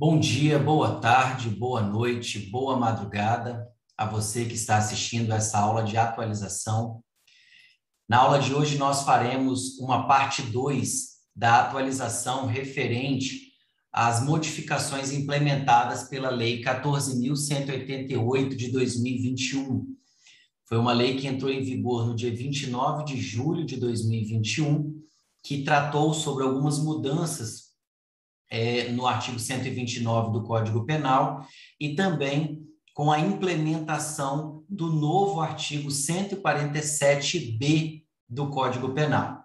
Bom dia, boa tarde, boa noite, boa madrugada a você que está assistindo essa aula de atualização. Na aula de hoje, nós faremos uma parte 2 da atualização referente às modificações implementadas pela Lei 14.188 de 2021. Foi uma lei que entrou em vigor no dia 29 de julho de 2021, que tratou sobre algumas mudanças é, no artigo 129 do Código Penal e também com a implementação do novo artigo 147b do Código Penal.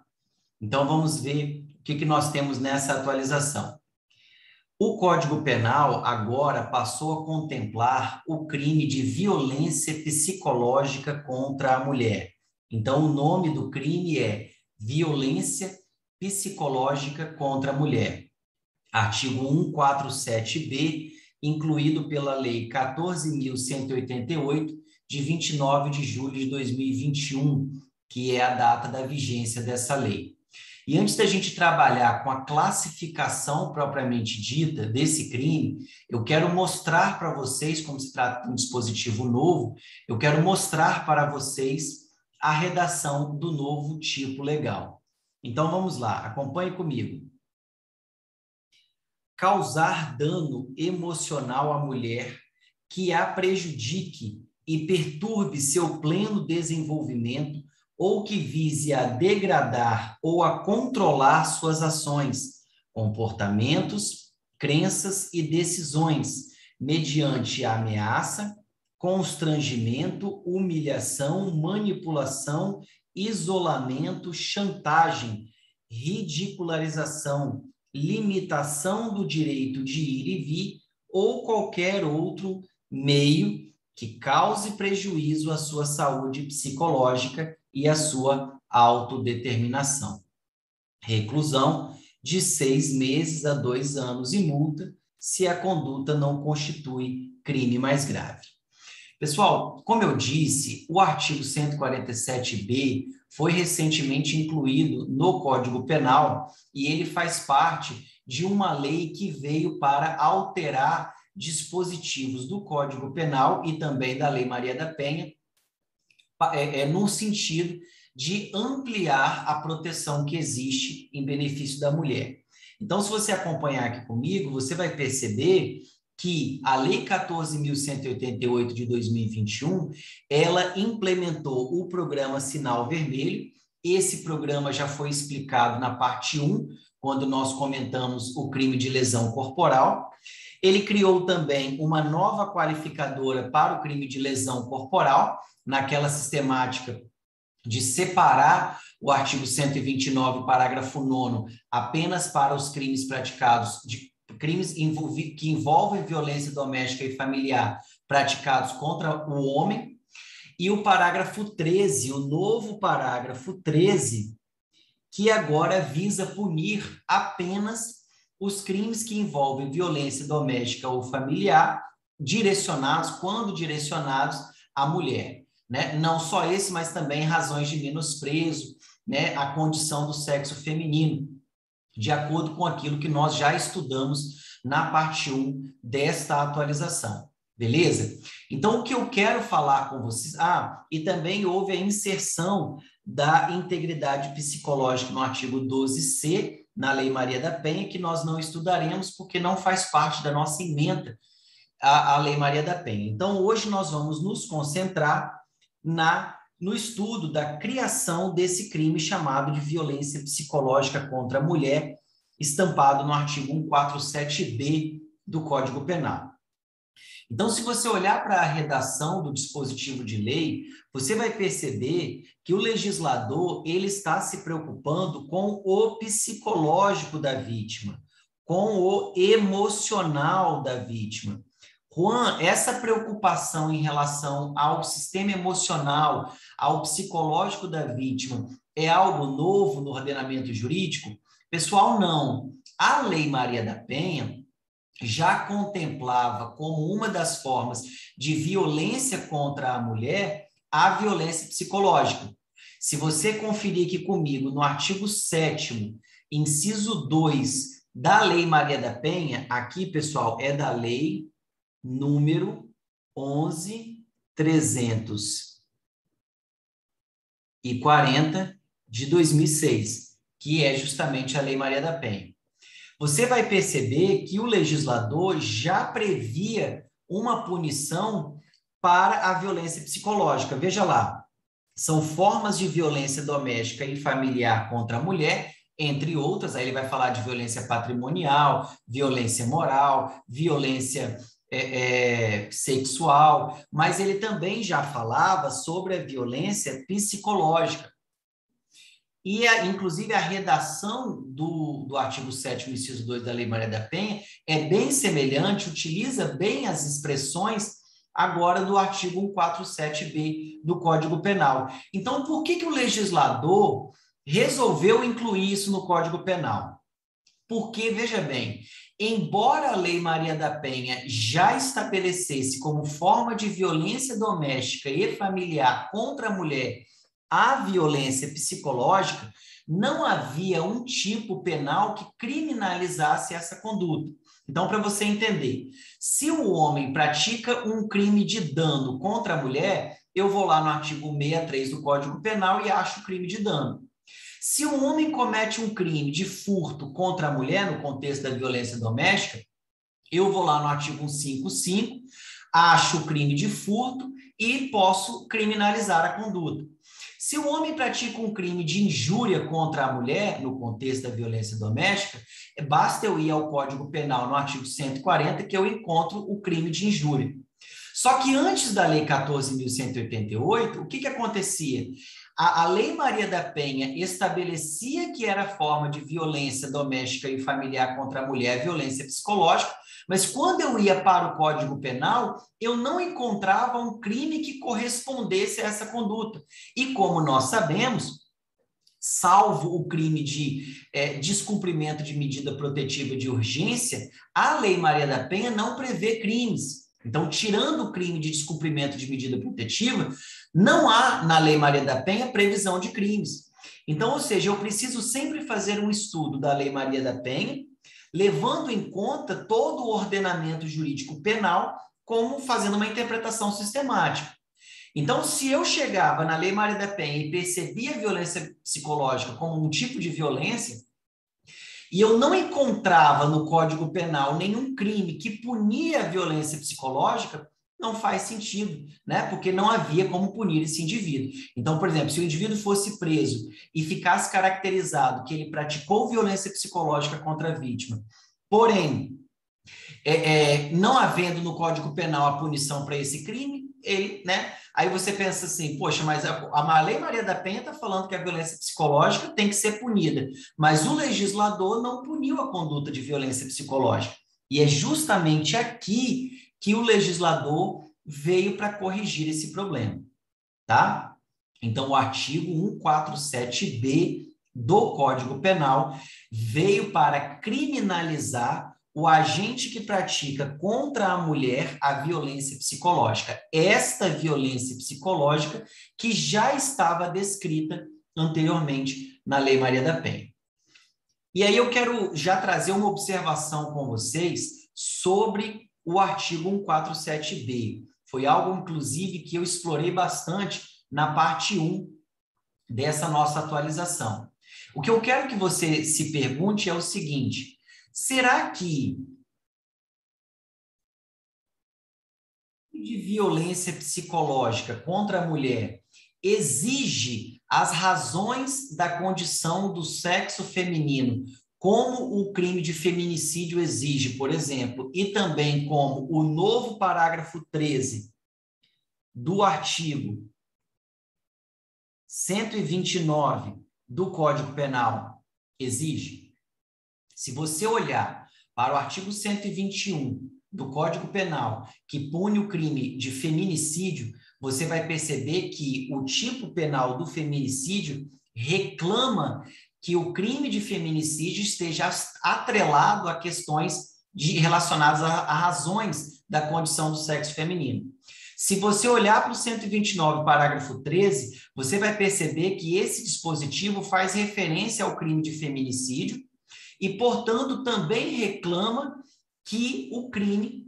Então, vamos ver o que, que nós temos nessa atualização. O Código Penal agora passou a contemplar o crime de violência psicológica contra a mulher. Então, o nome do crime é violência psicológica contra a mulher artigo 147b, incluído pela Lei 14.188, de 29 de julho de 2021, que é a data da vigência dessa lei. E antes da gente trabalhar com a classificação propriamente dita desse crime, eu quero mostrar para vocês, como se trata de um dispositivo novo, eu quero mostrar para vocês a redação do novo tipo legal. Então vamos lá, acompanhe comigo causar dano emocional à mulher que a prejudique e perturbe seu pleno desenvolvimento ou que vise a degradar ou a controlar suas ações, comportamentos, crenças e decisões, mediante ameaça, constrangimento, humilhação, manipulação, isolamento, chantagem, ridicularização, limitação do direito de ir e vir ou qualquer outro meio que cause prejuízo à sua saúde psicológica e à sua autodeterminação. Reclusão de seis meses a dois anos e multa se a conduta não constitui crime mais grave. Pessoal, como eu disse, o artigo 147b foi recentemente incluído no Código Penal e ele faz parte de uma lei que veio para alterar dispositivos do Código Penal e também da Lei Maria da Penha, é, é, no sentido de ampliar a proteção que existe em benefício da mulher. Então, se você acompanhar aqui comigo, você vai perceber que a Lei 14.188 de 2021, ela implementou o programa Sinal Vermelho. Esse programa já foi explicado na parte 1, quando nós comentamos o crime de lesão corporal. Ele criou também uma nova qualificadora para o crime de lesão corporal, naquela sistemática de separar o artigo 129, parágrafo 9, apenas para os crimes praticados de crimes que envolvem violência doméstica e familiar praticados contra o homem. E o parágrafo 13, o novo parágrafo 13, que agora visa punir apenas os crimes que envolvem violência doméstica ou familiar, direcionados, quando direcionados à mulher. Né? Não só esse, mas também razões de menosprezo, né? a condição do sexo feminino de acordo com aquilo que nós já estudamos na parte 1 desta atualização. Beleza? Então, o que eu quero falar com vocês. Ah, e também houve a inserção da integridade psicológica no artigo 12C, na Lei Maria da Penha, que nós não estudaremos porque não faz parte da nossa emenda à, Lei Maria da Penha. Então, hoje nós vamos nos concentrar na no estudo da criação desse crime chamado de violência psicológica contra a mulher, estampado no artigo 147b do Código Penal. Então, se você olhar para a redação do dispositivo de lei, você vai perceber que o legislador ele está se preocupando com o psicológico da vítima, com o emocional da vítima. Juan, essa preocupação em relação ao sistema emocional, ao psicológico da vítima, é algo novo no ordenamento jurídico? Pessoal, não. A Lei Maria da Penha já contemplava como uma das formas de violência contra a mulher a violência psicológica. Se você conferir aqui comigo no artigo 7 inciso 2 da Lei Maria da Penha, aqui, pessoal, é da lei número 11.340 de 2006, que é justamente a Lei Maria da Penha. Você vai perceber que o legislador já previa uma punição para a violência psicológica. Veja lá, são formas de violência doméstica e familiar contra a mulher entre outras, aí ele vai falar de violência patrimonial, violência moral, violência é, é, sexual, mas ele também já falava sobre a violência psicológica. E, a, inclusive, a redação do, do artigo 7 inciso 2 da Lei Maria da Penha é bem semelhante, utiliza bem as expressões agora do artigo 147b do Código Penal. Então, por que, que o legislador resolveu incluir isso no Código Penal. Porque, veja bem, embora a Lei Maria da Penha já estabelecesse como forma de violência doméstica e familiar contra a mulher a violência psicológica, não havia um tipo penal que criminalizasse essa conduta. Então, para você entender, se o homem pratica um crime de dano contra a mulher, eu vou lá no artigo 63 do Código Penal e acho crime de dano. Se um homem comete um crime de furto contra a mulher, no contexto da violência doméstica, eu vou lá no artigo 155, acho o crime de furto e posso criminalizar a conduta. Se o homem pratica um crime de injúria contra a mulher, no contexto da violência doméstica, basta eu ir ao Código Penal, no artigo 140, que eu encontro o crime de injúria. Só que antes da Lei 14.188, o que, que acontecia? A, a Lei Maria da Penha estabelecia que era forma de violência doméstica e familiar contra a mulher, violência psicológica, mas quando eu ia para o Código Penal, eu não encontrava um crime que correspondesse a essa conduta. E como nós sabemos, salvo o crime de é, descumprimento de medida protetiva de urgência, a Lei Maria da Penha não prevê crimes. Então, tirando o crime de descumprimento de medida protetiva, não há na Lei Maria da Penha previsão de crimes. Então, ou seja, eu preciso sempre fazer um estudo da Lei Maria da Penha, levando em conta todo o ordenamento jurídico penal, como fazendo uma interpretação sistemática. Então, se eu chegava na Lei Maria da Penha e percebia a violência psicológica como um tipo de violência, e eu não encontrava no Código Penal nenhum crime que punia a violência psicológica, não faz sentido, né? Porque não havia como punir esse indivíduo. Então, por exemplo, se o indivíduo fosse preso e ficasse caracterizado que ele praticou violência psicológica contra a vítima, porém, é, é, não havendo no Código Penal a punição para esse crime, ele, né? Aí você pensa assim, poxa, mas a, a Lei Maria da Penha está falando que a violência psicológica tem que ser punida, mas o legislador não puniu a conduta de violência psicológica. E é justamente aqui que o legislador veio para corrigir esse problema, tá? Então, o artigo 147b do Código Penal veio para criminalizar o agente que pratica contra a mulher a violência psicológica. Esta violência psicológica que já estava descrita anteriormente na Lei Maria da Penha. E aí eu quero já trazer uma observação com vocês sobre o artigo 147b. Foi algo, inclusive, que eu explorei bastante na parte 1 dessa nossa atualização. O que eu quero que você se pergunte é o seguinte: Será que de violência psicológica contra a mulher exige as razões da condição do sexo feminino, como o crime de feminicídio exige, por exemplo, e também como o novo parágrafo 13 do artigo 129 do Código Penal exige? Se você olhar para o artigo 121 do Código Penal, que pune o crime de feminicídio, você vai perceber que o tipo penal do feminicídio reclama que o crime de feminicídio esteja atrelado a questões de, relacionadas a, a razões da condição do sexo feminino. Se você olhar para o 129, parágrafo 13, você vai perceber que esse dispositivo faz referência ao crime de feminicídio e, portanto, também reclama que o crime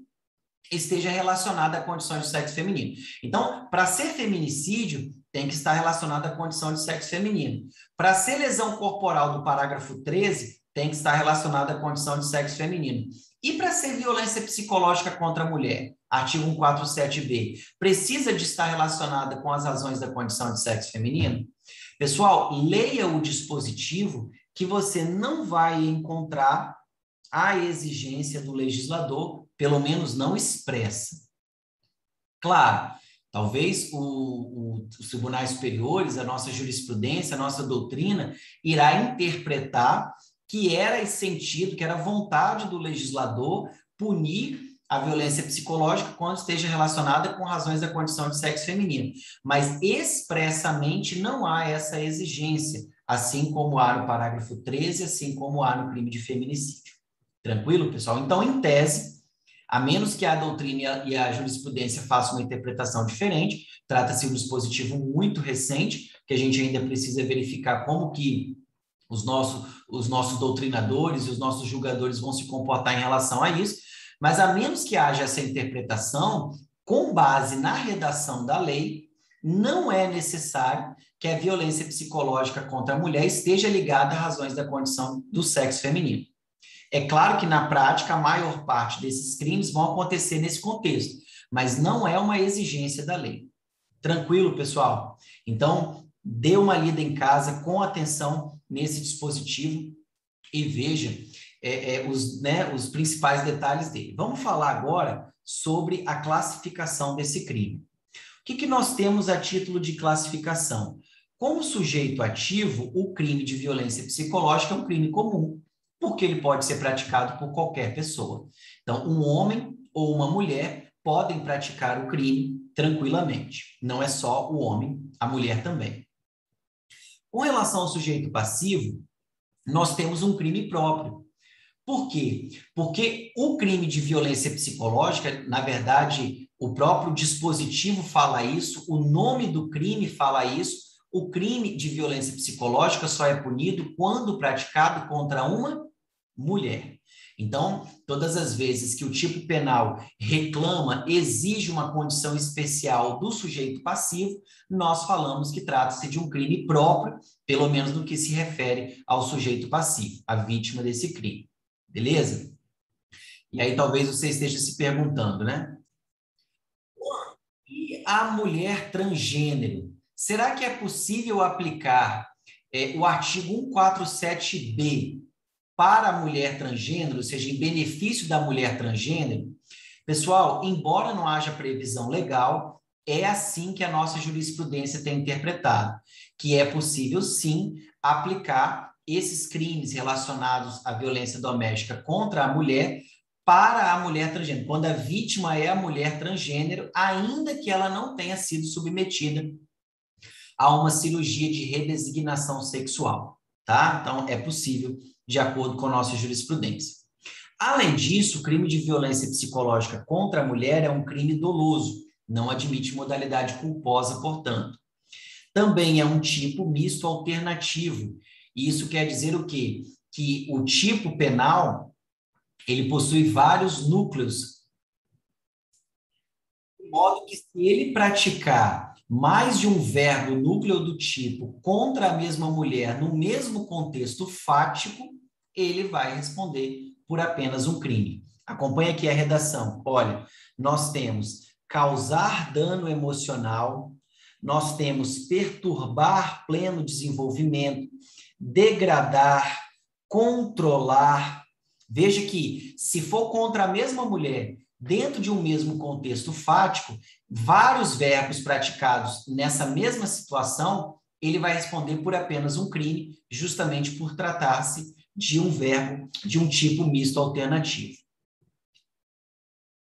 esteja relacionado à condição de sexo feminino. Então, para ser feminicídio, tem que estar relacionado à condição de sexo feminino. Para ser lesão corporal do parágrafo 13, tem que estar relacionado à condição de sexo feminino. E para ser violência psicológica contra a mulher, artigo 147b, precisa de estar relacionada com as razões da condição de sexo feminino? Pessoal, leia o dispositivo que você não vai encontrar a exigência do legislador, pelo menos não expressa. Claro, talvez o, o, os tribunais superiores, a nossa jurisprudência, a nossa doutrina, irá interpretar que era esse sentido, que era vontade do legislador punir a violência psicológica quando esteja relacionada com razões da condição de sexo feminino. Mas expressamente não há essa exigência, assim como há no parágrafo 13, assim como há no crime de feminicídio. Tranquilo, pessoal? Então, em tese, a menos que a doutrina e a jurisprudência façam uma interpretação diferente, trata-se de um dispositivo muito recente, que a gente ainda precisa verificar como que os nossos, os nossos doutrinadores e os nossos julgadores vão se comportar em relação a isso, mas a menos que haja essa interpretação, com base na redação da lei, não é necessário que a violência psicológica contra a mulher esteja ligada a razões da condição do sexo feminino. É claro que na prática a maior parte desses crimes vão acontecer nesse contexto, mas não é uma exigência da lei. Tranquilo, pessoal? Então, dê uma lida em casa com atenção nesse dispositivo e veja é, é, os, né, os principais detalhes dele. Vamos falar agora sobre a classificação desse crime. O que, que nós temos a título de classificação? Como sujeito ativo, o crime de violência psicológica é um crime comum, porque ele pode ser praticado por qualquer pessoa. Então, um homem ou uma mulher podem praticar o crime tranquilamente. Não é só o homem, a mulher também. Com relação ao sujeito passivo, nós temos um crime próprio. Por quê? Porque o crime de violência psicológica, na verdade, o próprio dispositivo fala isso, o nome do crime fala isso. O crime de violência psicológica só é punido quando praticado contra uma mulher. Então, todas as vezes que o tipo penal reclama, exige uma condição especial do sujeito passivo, nós falamos que trata-se de um crime próprio, pelo menos no que se refere ao sujeito passivo, a vítima desse crime. Beleza? E aí talvez você esteja se perguntando, né? E a mulher transgênero? Será que é possível aplicar é, o artigo 147b para a mulher transgênero, ou seja, em benefício da mulher transgênero? Pessoal, embora não haja previsão legal, é assim que a nossa jurisprudência tem interpretado, que é possível sim aplicar esses crimes relacionados à violência doméstica contra a mulher para a mulher transgênero, quando a vítima é a mulher transgênero, ainda que ela não tenha sido submetida a uma cirurgia de redesignação sexual, tá? Então, é possível, de acordo com nossa jurisprudência. Além disso, o crime de violência psicológica contra a mulher é um crime doloso, não admite modalidade culposa, portanto. Também é um tipo misto alternativo, e isso quer dizer o quê? Que o tipo penal ele possui vários núcleos, de modo que se ele praticar mais de um verbo núcleo do tipo contra a mesma mulher no mesmo contexto fático, ele vai responder por apenas um crime. Acompanhe aqui a redação. Olha, nós temos causar dano emocional, nós temos perturbar pleno desenvolvimento, degradar, controlar. Veja que, se for contra a mesma mulher, dentro de um mesmo contexto fático, vários verbos praticados nessa mesma situação, ele vai responder por apenas um crime, justamente por tratar-se de um verbo de um tipo misto alternativo.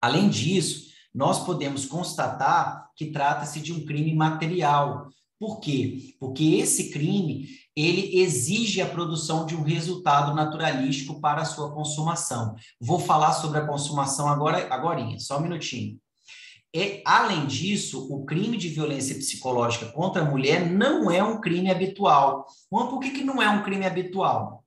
Além disso, nós podemos constatar que trata-se de um crime material. Por quê? Porque esse crime ele exige a produção de um resultado naturalístico para a sua consumação. Vou falar sobre a consumação agora, agora, só um minutinho. E, além disso, o crime de violência psicológica contra a mulher não é um crime habitual. Por que, que não é um crime habitual?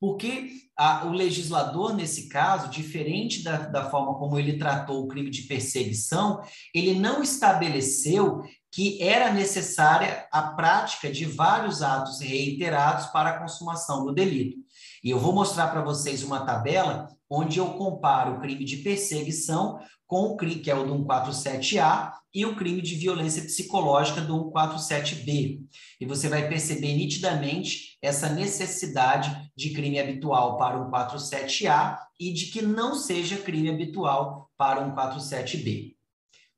Porque a, o legislador, nesse caso, diferente da, da forma como ele tratou o crime de perseguição, ele não estabeleceu que era necessária a prática de vários atos reiterados para a consumação do delito. E eu vou mostrar para vocês uma tabela onde eu comparo o crime de perseguição com o crime, que é o do 147A, e o crime de violência psicológica do 147B. E você vai perceber nitidamente essa necessidade de crime habitual para o 147A e de que não seja crime habitual para o 147B.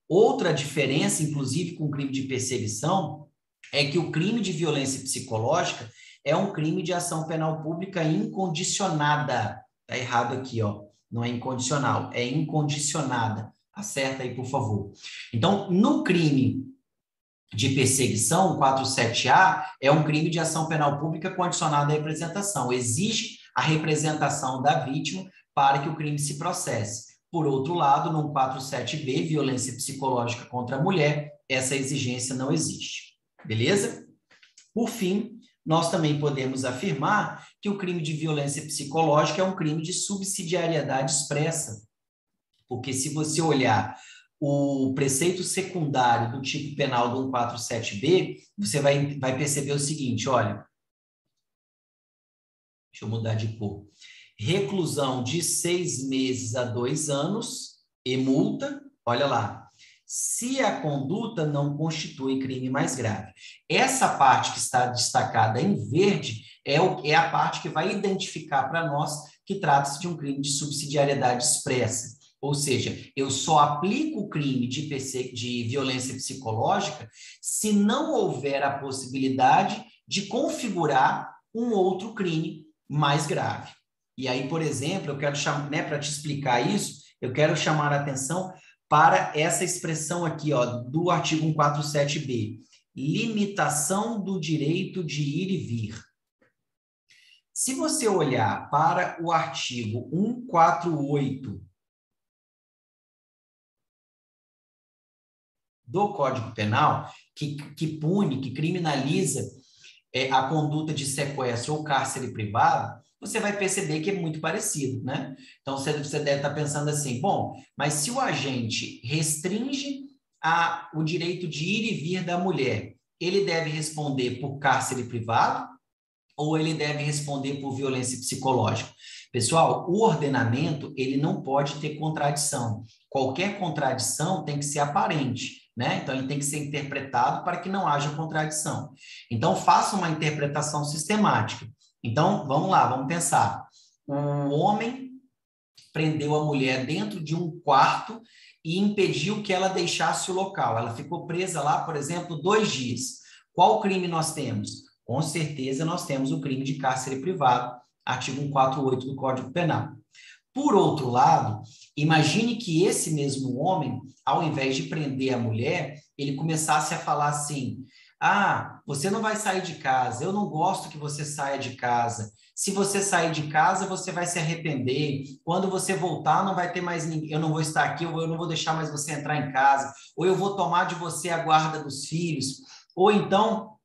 Outra diferença, inclusive com o crime de perseguição, é que o crime de violência psicológica é um crime de ação penal pública incondicionada. Tá errado aqui, ó. Não é incondicional, é incondicionada. Acerta aí, por favor. Então, no crime de perseguição, 47A, é um crime de ação penal pública condicionada à representação. Exige a representação da vítima para que o crime se processe. Por outro lado, no 47B, violência psicológica contra a mulher, essa exigência não existe. Beleza? Por fim, nós também podemos afirmar que o crime de violência psicológica é um crime de subsidiariedade expressa. Porque se você olhar o preceito secundário do tipo penal do 147B, você vai, vai perceber o seguinte, olha, deixa eu mudar de cor, reclusão de seis meses a dois anos e multa, olha lá, se a conduta não constitui crime mais grave. Essa parte que está destacada em verde é, o, é a parte que vai identificar para nós que trata-se de um crime de subsidiariedade expressa. Ou seja, eu só aplico o crime de, de violência psicológica se não houver a possibilidade de configurar um outro crime mais grave. E aí, por exemplo, eu quero chamar, né, para te explicar isso, eu quero chamar a atenção para essa expressão aqui, ó, do artigo 147b, limitação do direito de ir e vir. Se você olhar para o artigo 148 do Código Penal, que, que pune, que criminaliza é, a conduta de sequestro ou cárcere privado, você vai perceber que é muito parecido, né? Então, você, deve estar pensando assim, bom, mas se o agente restringe a, o direito de ir e vir da mulher, ele deve responder por cárcere privado ou ele deve responder por violência psicológica? Pessoal, o ordenamento, ele não pode ter contradição. Qualquer contradição tem que ser aparente. Né? Então, ele tem que ser interpretado para que não haja contradição. Então, faça uma interpretação sistemática. Então, vamos lá, vamos pensar. Um homem prendeu a mulher dentro de um quarto e impediu que ela deixasse o local. Ela ficou presa lá, por exemplo, dois dias. Qual crime nós temos? Com certeza nós temos o crime de cárcere privado, artigo 148 do Código Penal. Por outro lado, imagine que esse mesmo homem, ao invés de prender a mulher, ele começasse a falar assim: ah, você não vai sair de casa. Eu não gosto que você saia de casa. Se você sair de casa, você vai se arrepender. Quando você voltar, não vai ter mais ninguém. Eu não vou estar aqui, eu não vou deixar mais você entrar em casa. Ou eu vou tomar de você a guarda dos filhos. Ou então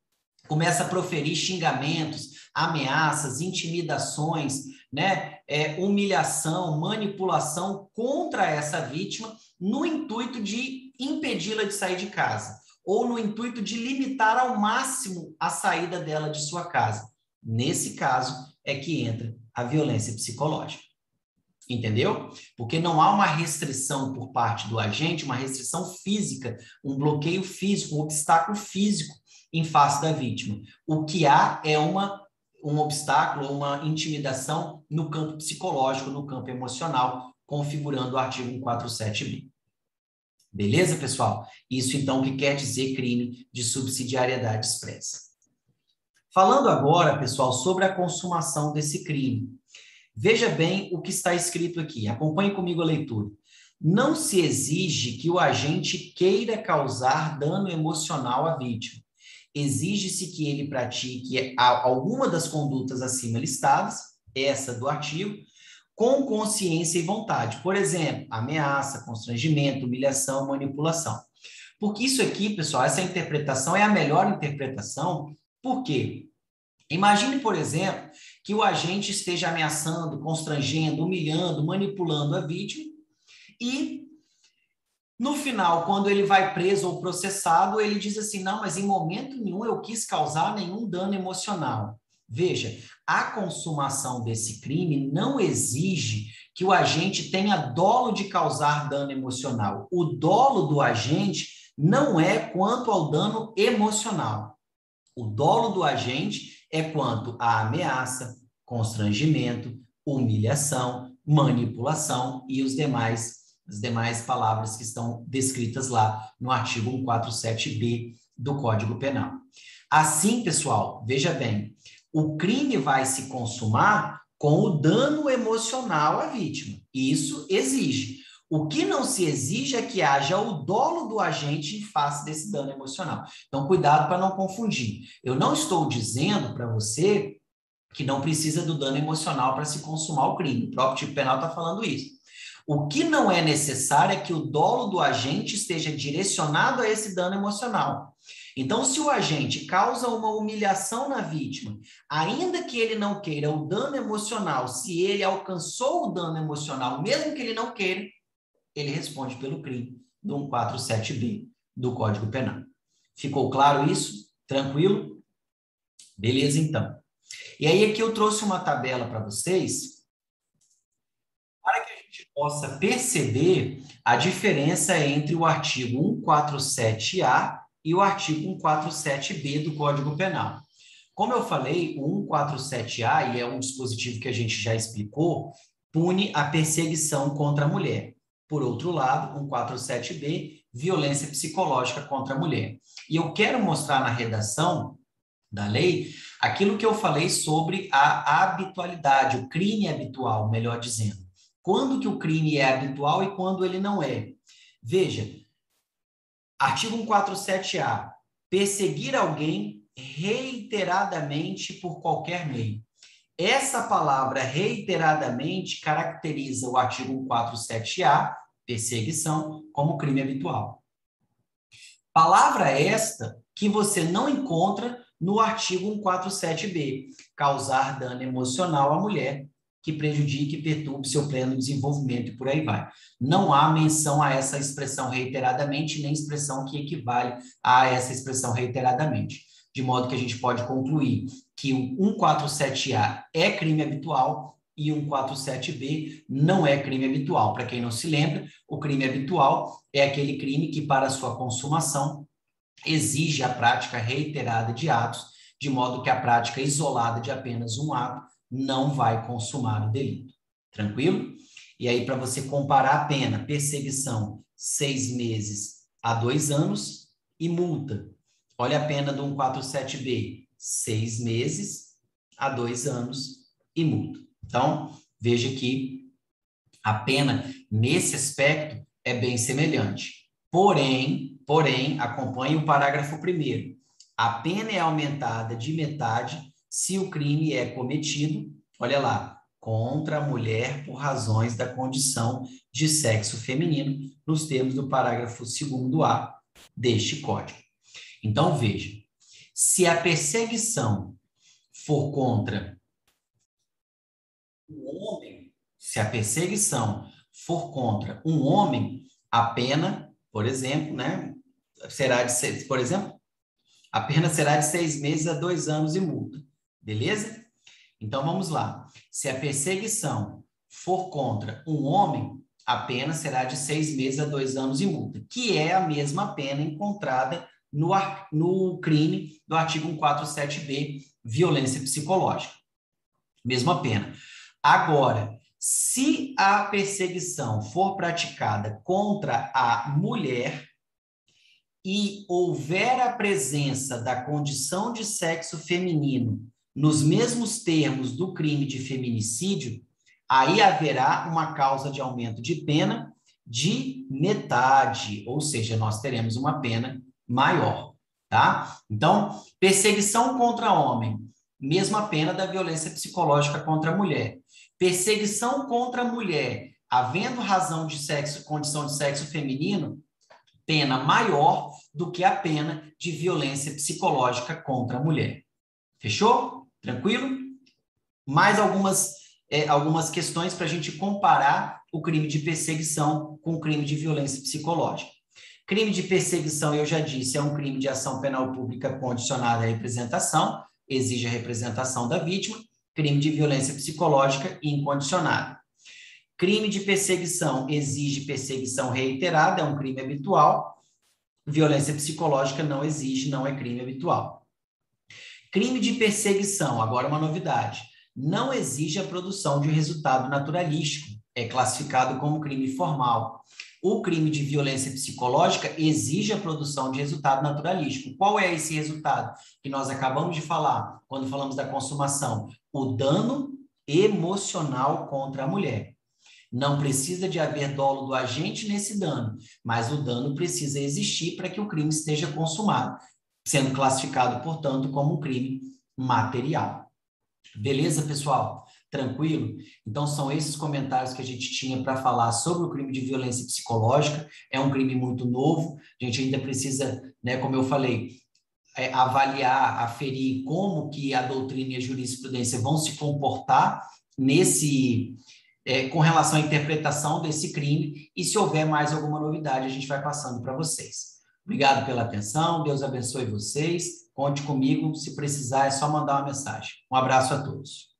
começa a proferir xingamentos, ameaças, intimidações, né? É, humilhação, manipulação contra essa vítima, no intuito de impedi-la de sair de casa ou no intuito de limitar ao máximo a saída dela de sua casa. Nesse caso é que entra a violência psicológica. Entendeu? Porque não há uma restrição por parte do agente, uma restrição física, um bloqueio físico, um obstáculo físico em face da vítima. O que há é uma um obstáculo, uma intimidação no campo psicológico, no campo emocional, configurando o artigo 147b. Beleza, pessoal? Isso então que quer dizer crime de subsidiariedade expressa. Falando agora, pessoal, sobre a consumação desse crime. Veja bem o que está escrito aqui. Acompanhe comigo a leitura. Não se exige que o agente queira causar dano emocional à vítima. Exige-se que ele pratique alguma das condutas acima listadas, essa do artigo, com consciência e vontade. Por exemplo, ameaça, constrangimento, humilhação, manipulação. Porque isso aqui, pessoal, essa interpretação é a melhor interpretação, por quê? Imagine, por exemplo, que o agente esteja ameaçando, constrangendo, humilhando, manipulando a vítima e no final, quando ele vai preso ou processado, ele diz assim: não, mas em momento nenhum eu quis causar nenhum dano emocional. Veja, a consumação desse crime não exige que o agente tenha dolo de causar dano emocional. O dolo do agente não é quanto ao dano emocional. O dolo do agente é quanto à ameaça, constrangimento, humilhação, manipulação e os demais as demais palavras que estão descritas lá no artigo 147b do Código Penal. Assim, pessoal, veja bem, o crime vai se consumar com o dano emocional à vítima. Isso exige. O que não se exige é que haja o dolo do agente em face desse dano emocional. Então, cuidado para não confundir. Eu não estou dizendo para você que não precisa do dano emocional para se consumar o crime. O próprio tipo penal está falando isso. O que não é necessário é que o dolo do agente esteja direcionado a esse dano emocional. Então, se o agente causa uma humilhação na vítima, ainda que ele não queira o dano emocional, se ele alcançou o dano emocional, mesmo que ele não queira, ele responde pelo crime do 147b do Código Penal. Ficou claro isso? Tranquilo? Beleza, então. E aí aqui eu trouxe uma tabela para vocês gente possa perceber a diferença entre o artigo 147A e o artigo 147B do Código Penal. Como eu falei, o 147A, e é um dispositivo que a gente já explicou, pune a perseguição contra a mulher. Por outro lado, 147B, violência psicológica contra a mulher. E eu quero mostrar na redação da lei aquilo que eu falei sobre a habitualidade, o crime habitual, melhor dizendo quando que o crime é habitual e quando ele não é. Veja, artigo 147A, perseguir alguém reiteradamente por qualquer meio. Essa palavra reiteradamente caracteriza o artigo 147A, perseguição, como crime habitual. Palavra esta que você não encontra no artigo 147B, causar dano emocional à mulher, que prejudique e perturbe seu pleno desenvolvimento e por aí vai. Não há menção a essa expressão reiteradamente, nem expressão que equivale a essa expressão reiteradamente. De modo que a gente pode concluir que o 147A é crime habitual e o 147B não é crime habitual. Para quem não se lembra, o crime habitual é aquele crime que, para sua consumação, exige a prática reiterada de atos, de modo que a prática isolada de apenas um ato não vai consumar o delito. Tranquilo? E aí, para você comparar a pena, perseguição, seis meses a dois anos e multa. Olha a pena do 147B, seis meses a dois anos e multa. Então, veja que a pena, nesse aspecto, é bem semelhante. Porém, porém, acompanhe o parágrafo primeiro. A pena é aumentada de metade se o crime é cometido, olha lá, contra a mulher por razões da condição de sexo feminino, nos termos do parágrafo 2a deste Código. Então, veja, se a perseguição for contra um homem, se a perseguição for contra um homem, a pena, por exemplo, né, será de, por exemplo, a pena será de seis meses a dois anos e multa. Beleza? Então vamos lá. Se a perseguição for contra um homem, a pena será de seis meses a dois anos e multa, que é a mesma pena encontrada no, no crime do artigo 147b, violência psicológica. Mesma pena. Agora, se a perseguição for praticada contra a mulher e houver a presença da condição de sexo feminino nos mesmos termos do crime de feminicídio, aí haverá uma causa de aumento de pena de metade, ou seja, nós teremos uma pena maior, tá? Então, perseguição contra homem, mesma pena da violência psicológica contra a mulher. Perseguição contra a mulher, havendo razão de sexo, condição de sexo feminino, pena maior do que a pena de violência psicológica contra a mulher. Fechou? Tranquilo? mais algumas, é, algumas questões para a gente comparar o crime de perseguição com o crime de violência psicológica. Crime de perseguição, eu já disse, é um crime de ação penal pública condicionada à representação, exige a representação da vítima. Crime de violência psicológica incondicionada. Crime de perseguição exige perseguição reiterada, é um crime habitual. Violência psicológica não exige, não é crime habitual. Crime de perseguição, agora uma novidade, não exige a produção de resultado naturalístico, é classificado como crime formal. O crime de violência psicológica exige a produção de resultado naturalístico. Qual é esse resultado que nós acabamos de falar quando falamos da consumação? O dano emocional contra a mulher. Não precisa de haver dolo do agente nesse dano, mas o dano precisa existir para que o crime esteja consumado, sendo classificado, portanto, como um crime material. Beleza, pessoal? Tranquilo? Então, são esses comentários que a gente tinha para falar sobre o crime de violência psicológica. É um crime muito novo, a gente ainda precisa, né, como eu falei, é, avaliar, aferir como que a doutrina e a jurisprudência vão se comportar nesse é, com relação à interpretação desse crime e se houver mais alguma novidade, a gente vai passando para vocês. Obrigado pela atenção, Deus abençoe vocês. Conte comigo, se precisar é só mandar uma mensagem. Um abraço a todos.